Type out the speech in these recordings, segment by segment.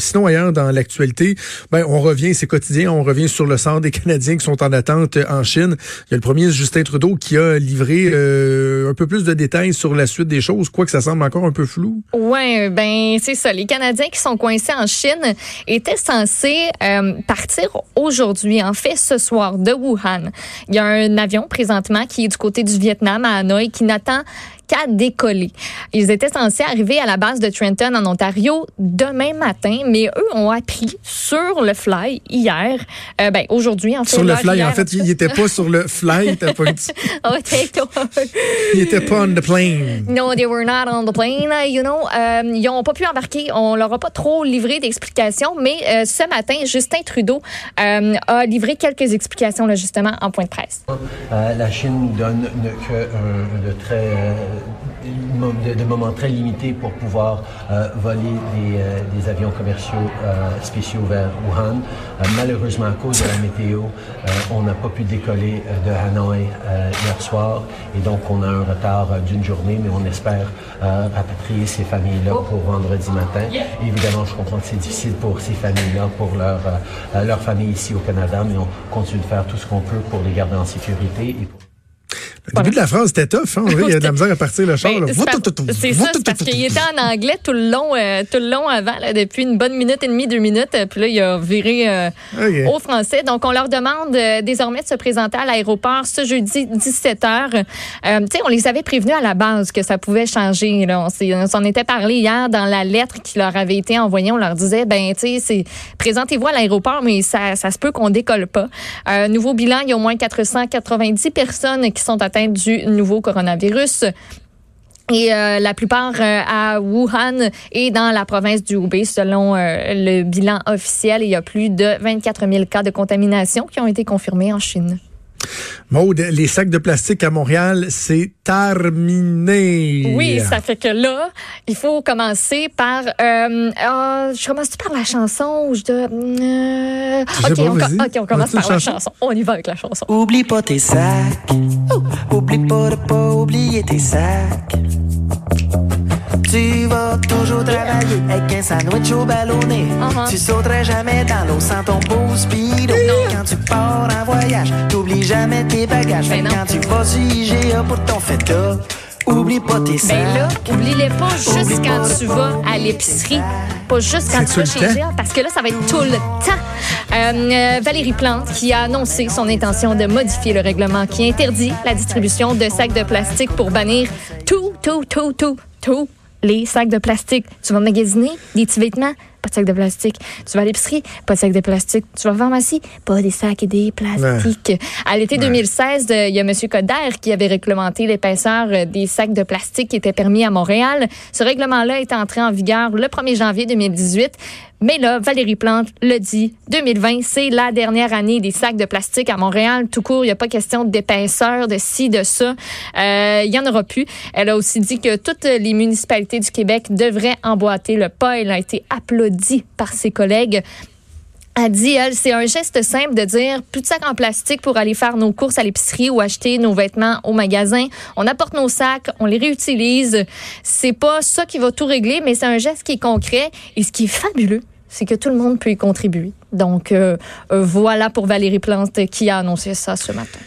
Sinon, ailleurs dans l'actualité, ben, on revient, c'est quotidien, on revient sur le sort des Canadiens qui sont en attente en Chine. Il y a le premier Justin Trudeau qui a livré euh, un peu plus de détails sur la suite des choses, quoique ça semble encore un peu flou. Ouais, ben c'est ça. Les Canadiens qui sont coincés en Chine étaient censés euh, partir aujourd'hui. En fait, ce soir de Wuhan. Il y a un avion présentement qui est du côté du Vietnam à Hanoï qui n'attend qu'à décoller. Ils étaient censés arriver à la base de Trenton en Ontario demain matin, mais eux ont appris sur le fly hier, euh, ben aujourd'hui en fait. Sur le fly, hier, en fait, il n'était pas sur le fly, pas, Oh, take it. il était pas on the plane. No, they were not on the plane. You know, euh, ils n'ont pas pu embarquer. On leur a pas trop livré d'explications, mais euh, ce matin, Justin Trudeau euh, a livré quelques explications là, justement en point de presse. Euh, la Chine donne ne- que un- de très euh, de, de moments très limités pour pouvoir euh, voler des, euh, des avions commerciaux euh, spéciaux vers Wuhan. Malheureusement, à cause de la météo, on n'a pas pu décoller de Hanoï hier soir et donc on a un retard d'une journée, mais on espère rapatrier ces familles-là pour vendredi matin. Évidemment, je comprends que c'est difficile pour ces familles-là, pour leur, leur famille ici au Canada, mais on continue de faire tout ce qu'on peut pour les garder en sécurité et pour Le début de la phrase était tough, hein, il y a de la misère à partir le char. C'est ça, parce qu'il était en anglais tout le long, euh, tout le long avant, là, depuis une bonne minute et demie, deux minutes. euh, Puis là, il a viré euh, au français. Donc, on leur demande euh, désormais de se présenter à l'aéroport ce jeudi 17 h. Tu sais, on les avait prévenus à la base que ça pouvait changer. Là. On s'en était parlé hier dans la lettre qui leur avait été envoyée. On leur disait, ben, tu sais, présentez-vous à l'aéroport, mais ça, ça se peut qu'on décolle pas. Nouveau bilan, il y a au moins 490 personnes qui sont du nouveau coronavirus. Et euh, la plupart euh, à Wuhan et dans la province du Hubei, selon euh, le bilan officiel. Il y a plus de 24 000 cas de contamination qui ont été confirmés en Chine. Maude, les sacs de plastique à Montréal, c'est terminé. Oui, ça fait que là, il faut commencer par... Euh, euh, je commence par la chanson ou je dois... euh, pas, on. OK, on commence par la chanson? chanson. On y va avec la chanson. Oublie pas tes sacs. Oublie pas de pas oublier tes sacs. Tu vas toujours travailler avec un sandwich au ballonné. Uh-huh. Tu sauterais jamais dans l'eau sans ton beau speedo. Quand tu pars en voyage, t'oublies jamais tes bagages. Fait Ben quand tu vas sur IGA pour ton feta, oublie pas tes sacs. Ben là, oublie-les pas juste Oublie quand pas tu vas à l'épicerie, pas juste quand tu vas chez? IGA, parce que là, ça va être tout le temps. Euh, euh, Valérie Plante qui a annoncé son intention de modifier le règlement qui interdit la distribution de sacs de plastique pour bannir tout, tout, tout, tout, tout les sacs de plastique. Tu vas magasiner des petits vêtements, pas de sacs de plastique. Tu vas à l'épicerie, pas de sacs de plastique. Tu vas à la pharmacie, pas des sacs et des plastiques. À l'été 2016, euh, il y a M. Coder qui avait réglementé l'épaisseur euh, des sacs de plastique qui étaient permis à Montréal. Ce règlement-là est entré en vigueur le 1er janvier 2018. Mais là, Valérie Plante le dit, 2020, c'est la dernière année des sacs de plastique à Montréal. Tout court, il n'y a pas question d'épaisseur, de ci, de ça. Euh, Il y en aura plus. Elle a aussi dit que toutes les municipalités du Québec devraient emboîter le pas. Elle a été applaudie par ses collègues. A dit, elle, c'est un geste simple de dire plus de sacs en plastique pour aller faire nos courses à l'épicerie ou acheter nos vêtements au magasin. On apporte nos sacs, on les réutilise. C'est pas ça qui va tout régler, mais c'est un geste qui est concret. Et ce qui est fabuleux, c'est que tout le monde peut y contribuer. Donc, euh, euh, voilà pour Valérie Plante qui a annoncé ça ce matin.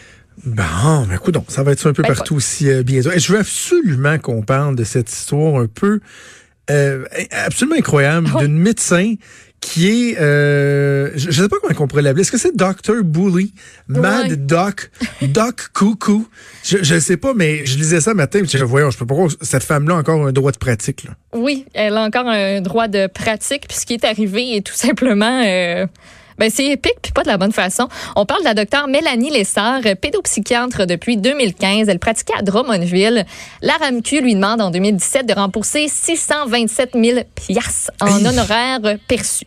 Bon, mais écoute, donc, ça va être ça un peu Ben, partout aussi euh, bientôt. Et je veux absolument qu'on parle de cette histoire un peu euh, absolument incroyable Oui. d'une médecin qui est, euh, je ne sais pas comment on pourrait l'appeler. Est-ce que c'est Dr. Bully, Mad Ouais. Doc, Doc Coucou? Je ne sais pas, mais je lisais ça matin. Je voyons, je peux pas cette femme-là a encore un droit de pratique. Là. Oui, elle a encore un droit de pratique. Puis ce qui est arrivé est tout simplement euh, Ben, c'est épique, puis pas de la bonne façon. On parle de la docteure Mélanie Lessard, pédopsychiatre depuis 2015. Elle pratiquait à Drummondville. La RAMQ lui demande en 2017 de rembourser 627 000 piastres en honoraires perçus.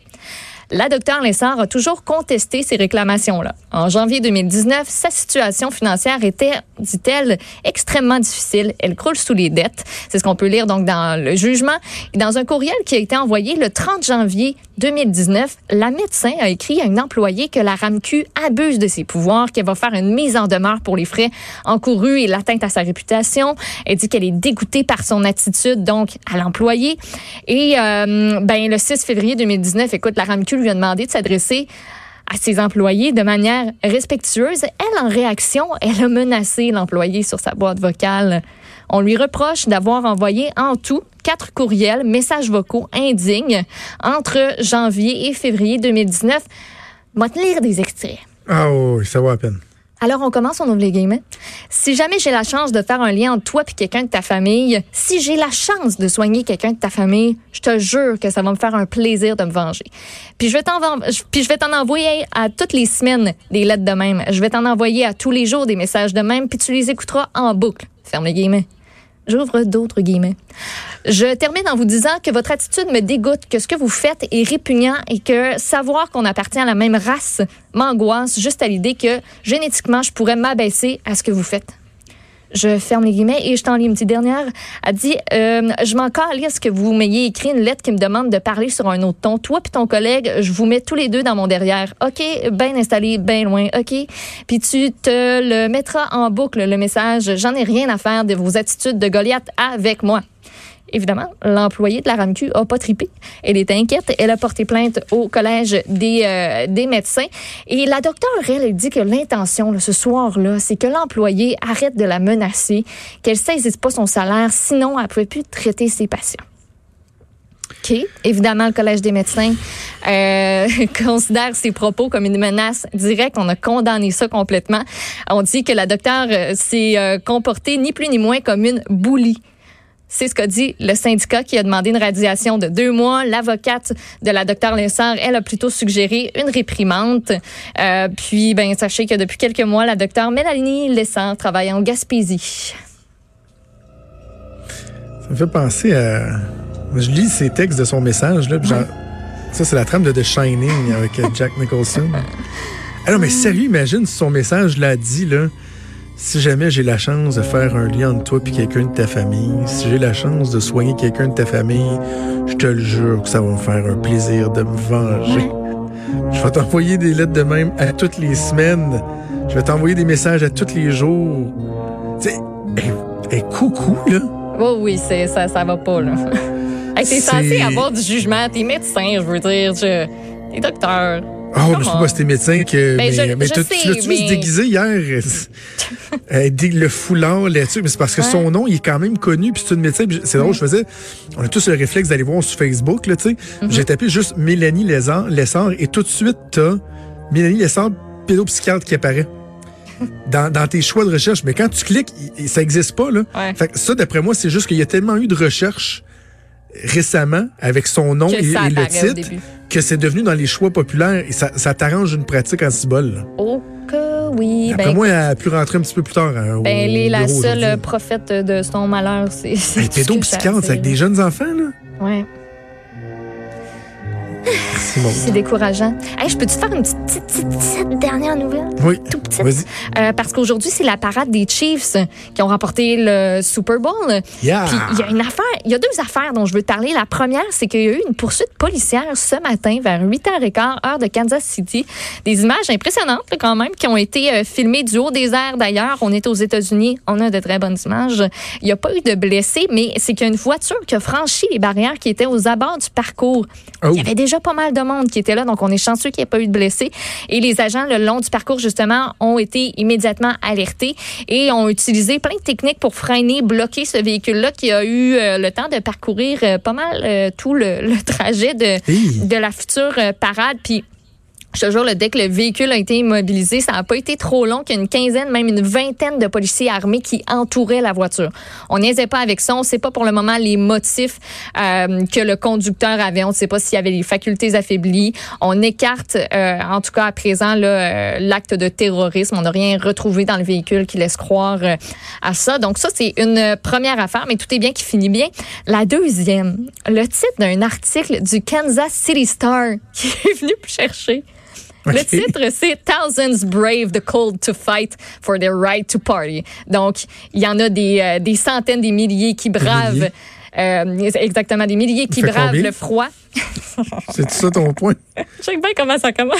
La docteure Lessard a toujours contesté ces réclamations-là. En janvier 2019, sa situation financière était, dit-elle, extrêmement difficile. Elle croule sous les dettes. C'est ce qu'on peut lire donc dans le jugement. Et dans un courriel qui a été envoyé le 30 janvier 2019, la médecin a écrit à une employée que la RAMQ abuse de ses pouvoirs, qu'elle va faire une mise en demeure pour les frais encourus et l'atteinte à sa réputation. Elle dit qu'elle est dégoûtée par son attitude, donc, à l'employé. Et euh, ben, le 6 février 2019, écoute, la RAMQ lui a demandé de s'adresser à ses employés de manière respectueuse. Elle, en réaction, elle a menacé l'employé sur sa boîte vocale. On lui reproche d'avoir envoyé en tout quatre courriels, messages vocaux indignes entre janvier et février 2019. Moi, te lire des extraits. Ah oui, ça va à peine. Alors, on commence, on ouvre les guillemets. Si jamais j'ai la chance de faire un lien entre toi et quelqu'un de ta famille, si j'ai la chance de soigner quelqu'un de ta famille, je te jure que ça va me faire un plaisir de me venger. Puis je vais t'en, je vais t'en envoyer à toutes les semaines des lettres de même. Je vais t'en envoyer à tous les jours des messages de même, puis tu les écouteras en boucle. Ferme les guillemets. J'ouvre d'autres guillemets. Je termine en vous disant que votre attitude me dégoûte, que ce que vous faites est répugnant et que savoir qu'on appartient à la même race m'angoisse juste à l'idée que génétiquement, je pourrais m'abaisser à ce que vous faites. Je ferme les guillemets et je t'en lis une petite dernière. Elle dit euh, Je m'en calisse que vous m'ayez écrit une lettre qui me demande de parler sur un autre ton. Toi puis ton collègue, je vous mets tous les deux dans mon derrière. OK, bien installé, bien loin. OK. Puis tu te le mettras en boucle, le message. J'en ai rien à faire de vos attitudes de Goliath avec moi. Évidemment, l'employée de la RAMQ a pas tripé. Elle est inquiète. Elle a porté plainte au collège des, euh, des médecins. Et la docteure, elle, dit que l'intention, ce soir-là, c'est que l'employée arrête de la menacer, qu'elle saisisse pas son salaire, sinon elle pouvait plus traiter ses patients. OK. Évidemment, le Collège des médecins euh, considère ses propos comme une menace directe. On a condamné ça complètement. On dit que la docteure euh, s'est comportée ni plus ni moins comme une boulie. C'est ce qu'a dit le syndicat qui a demandé une radiation de deux mois. L'avocate de la docteure Lessard, elle a plutôt suggéré une réprimande. Euh, puis, ben, sachez que depuis quelques mois, la docteure Mélanie Lessard travaille en Gaspésie. Ça me fait penser à. Je lis ces textes de son message, là, puis ça, c'est la trame de The Shining avec euh, Jack Nicholson. Ah non, mais sérieux, imagine si son message l'a dit, là. Si jamais j'ai la chance de faire un lien entre toi et quelqu'un de ta famille, si j'ai la chance de soigner quelqu'un de ta famille, je te le jure que ça va me faire un plaisir de me venger. Je vais t'envoyer des lettres de même à toutes les semaines. Je vais t'envoyer des messages à tous les jours. Tu sais, hey, hey, coucou, là. Oh oui, c'est ça, ça va pas là. hey, t'es C'est- censé avoir du jugement, t'es médecin, je veux dire, je, t'es docteur. Oh, mais c'est on. pas c'était médecin que. Ben, mais je- mais je sais, tu l'as-tu mais- déguiser hier? Euh, le foulard là-dessus. Mais c'est parce que Ouais. son nom, il est quand même connu. Puis c'est une médecin. C'est drôle, je faisais. On a tous le réflexe d'aller voir sur Facebook, là, tu sais. Mhm. J'ai tapé juste Mélanie Lessard, et tout de suite, t'as Mélanie Lessard, pédopsychiatre qui apparaît. Dans, dans tes choix de recherche. Mais quand tu cliques, ça existe pas, là. Ouais. Fait que ça, d'après moi, c'est juste qu'il y a tellement eu de recherches récemment avec son nom et, le titre. Que c'est devenu dans les choix populaires et ça, ça t'arrange une pratique en cibole. Oh que oui. Après ben, moi, elle a pu rentrer un petit peu plus tard. hein, au ben, elle est la seule prophète de son malheur. C'est c'est que pédopsychiatre, ça c'est avec des jeunes enfants, là. Ouais. C'est décourageant. Hey, je peux te faire une petite, petite, petite, petite dernière nouvelle? Oui, Tout petite. vas-y. Euh, parce qu'aujourd'hui, c'est la parade des Chiefs qui ont remporté le Super Bowl. Yeah. Puis il y a une affaire, il y a deux affaires dont je veux te parler. La première, c'est qu'il y a eu une poursuite policière ce matin vers 8h15 heure de Kansas City. Des images impressionnantes quand même qui ont été euh, filmées du haut des airs d'ailleurs. On est aux États-Unis, on a de très bonnes images. Il n'y a pas eu de blessés, mais c'est qu'il y a une voiture qui a franchi les barrières qui étaient aux abords du parcours. Oh. Il y avait déjà pas mal de monde qui était là, donc on est chanceux qu'il n'y ait pas eu de blessés. Et les agents le long du parcours, justement, ont été immédiatement alertés et ont utilisé plein de techniques pour freiner, bloquer ce véhicule-là qui a eu euh, le temps de parcourir euh, pas mal euh, tout le, le trajet de, la future parade. Puis Je te jure, dès que le véhicule a été immobilisé, ça n'a pas été trop long qu'il y a une quinzaine, même une vingtaine de policiers armés qui entouraient la voiture. On niaisait pas avec ça. On ne sait pas pour le moment les motifs euh, que le conducteur avait. On ne sait pas s'il avait les facultés affaiblies. On écarte, euh, en tout cas à présent, euh, l'acte de terrorisme. On n'a rien retrouvé dans le véhicule qui laisse croire euh, à ça. Donc ça, c'est une première affaire, mais tout est bien qui finit bien. La deuxième, le titre d'un article du Kansas City Star qui est venu me Le titre, c'est Thousands brave the cold to fight for their right to party. Donc, il y en a des, euh, des centaines, des milliers qui bravent, milliers. Euh, exactement, des milliers qui bravent combien? le froid. C'est ça ton point? Je sais bien comment ça commence.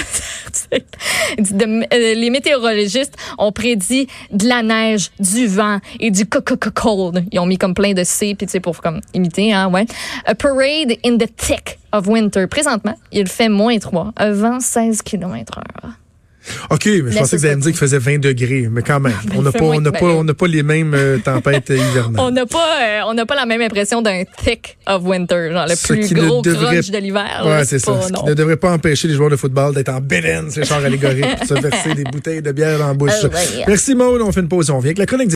Euh, les météorologistes ont prédit de la neige, du vent et du co- co- co- cold. Ils ont mis comme plein de C, puis tu sais, pour comme imiter, hein, ouais. A parade in the thick of winter. Présentement, il fait moins 3, à vent 16 km heure. OK, mais je pensais que vous ça allez me dire qu'il faisait 20 degrés, mais quand même. Ben, on il n'a fait pas, moins on n'a pas, ben, on n'a pas les mêmes euh, tempêtes hivernales. On n'a pas, euh, on n'a pas la même impression d'un thick of winter, genre le Ce plus gros devrait- crunch de l'hiver. Ouais, c'est ça. pas- Ce qui ne devrait pas empêcher les joueurs de football d'être en bédaine, ces chars allégoriques, de se verser des bouteilles de bière dans la bouche. Ah. Merci Maud, on fait une pause, on vient avec la chronique